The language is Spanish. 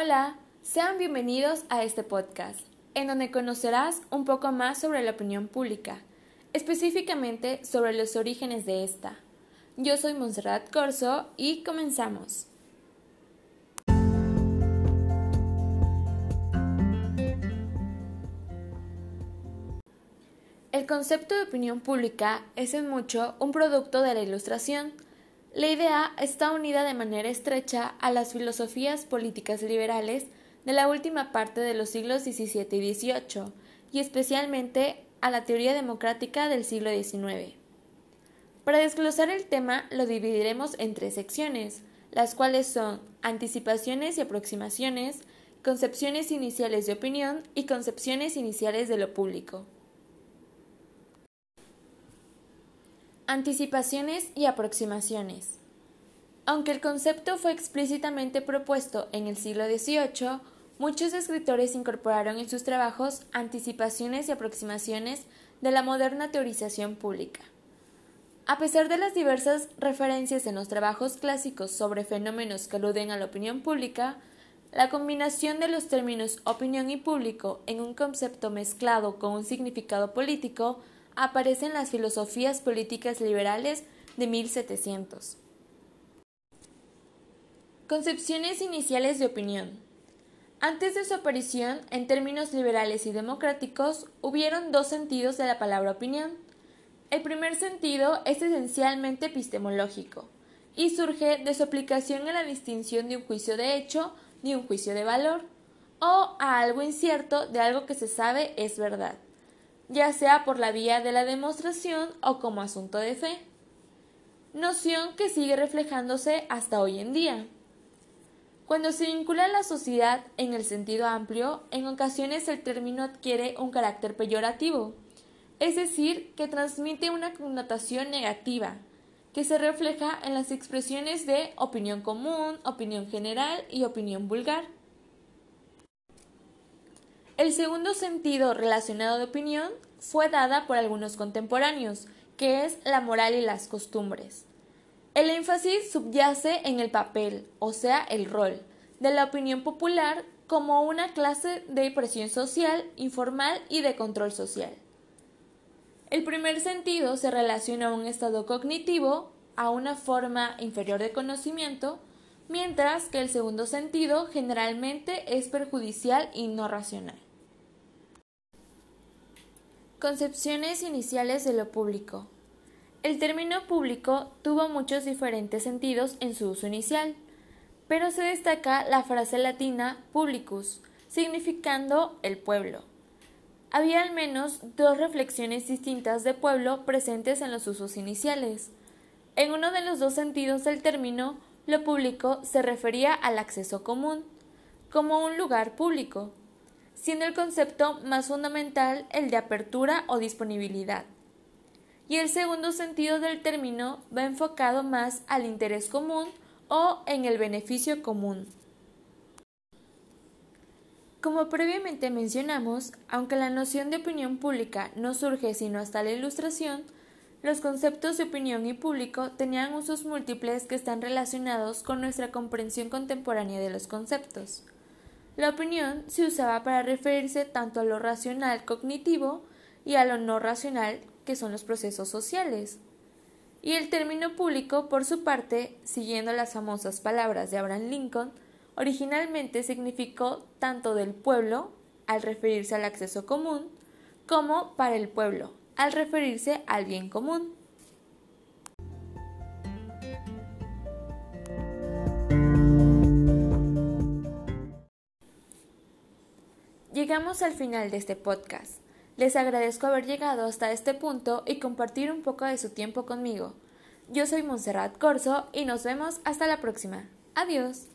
Hola, sean bienvenidos a este podcast, en donde conocerás un poco más sobre la opinión pública, específicamente sobre los orígenes de esta. Yo soy Montserrat Corso y comenzamos. El concepto de opinión pública es en mucho un producto de la Ilustración. La idea está unida de manera estrecha a las filosofías políticas liberales de la última parte de los siglos XVII y XVIII, y especialmente a la teoría democrática del siglo XIX. Para desglosar el tema lo dividiremos en tres secciones, las cuales son anticipaciones y aproximaciones, concepciones iniciales de opinión y concepciones iniciales de lo público. Anticipaciones y aproximaciones. Aunque el concepto fue explícitamente propuesto en el siglo XVIII, muchos escritores incorporaron en sus trabajos anticipaciones y aproximaciones de la moderna teorización pública. A pesar de las diversas referencias en los trabajos clásicos sobre fenómenos que aluden a la opinión pública, la combinación de los términos opinión y público en un concepto mezclado con un significado político aparecen las filosofías políticas liberales de 1700. Concepciones iniciales de opinión. Antes de su aparición, en términos liberales y democráticos, hubieron dos sentidos de la palabra opinión. El primer sentido es esencialmente epistemológico y surge de su aplicación a la distinción de un juicio de hecho de un juicio de valor, o a algo incierto de algo que se sabe es verdad ya sea por la vía de la demostración o como asunto de fe. Noción que sigue reflejándose hasta hoy en día. Cuando se vincula la sociedad en el sentido amplio, en ocasiones el término adquiere un carácter peyorativo, es decir, que transmite una connotación negativa, que se refleja en las expresiones de opinión común, opinión general y opinión vulgar. El segundo sentido relacionado de opinión fue dada por algunos contemporáneos, que es la moral y las costumbres. El énfasis subyace en el papel, o sea, el rol, de la opinión popular como una clase de presión social, informal y de control social. El primer sentido se relaciona a un estado cognitivo, a una forma inferior de conocimiento, mientras que el segundo sentido generalmente es perjudicial y no racional. Concepciones iniciales de lo público. El término público tuvo muchos diferentes sentidos en su uso inicial, pero se destaca la frase latina publicus, significando el pueblo. Había al menos dos reflexiones distintas de pueblo presentes en los usos iniciales. En uno de los dos sentidos del término, lo público se refería al acceso común, como un lugar público, siendo el concepto más fundamental el de apertura o disponibilidad. Y el segundo sentido del término va enfocado más al interés común o en el beneficio común. Como previamente mencionamos, aunque la noción de opinión pública no surge sino hasta la Ilustración, los conceptos de opinión y público tenían usos múltiples que están relacionados con nuestra comprensión contemporánea de los conceptos. La opinión se usaba para referirse tanto a lo racional cognitivo y a lo no racional, que son los procesos sociales. Y el término público, por su parte, siguiendo las famosas palabras de Abraham Lincoln, originalmente significó tanto del pueblo, al referirse al acceso común, como para el pueblo, al referirse al bien común. Llegamos al final de este podcast. Les agradezco haber llegado hasta este punto y compartir un poco de su tiempo conmigo. Yo soy Montserrat Corso y nos vemos hasta la próxima. Adiós.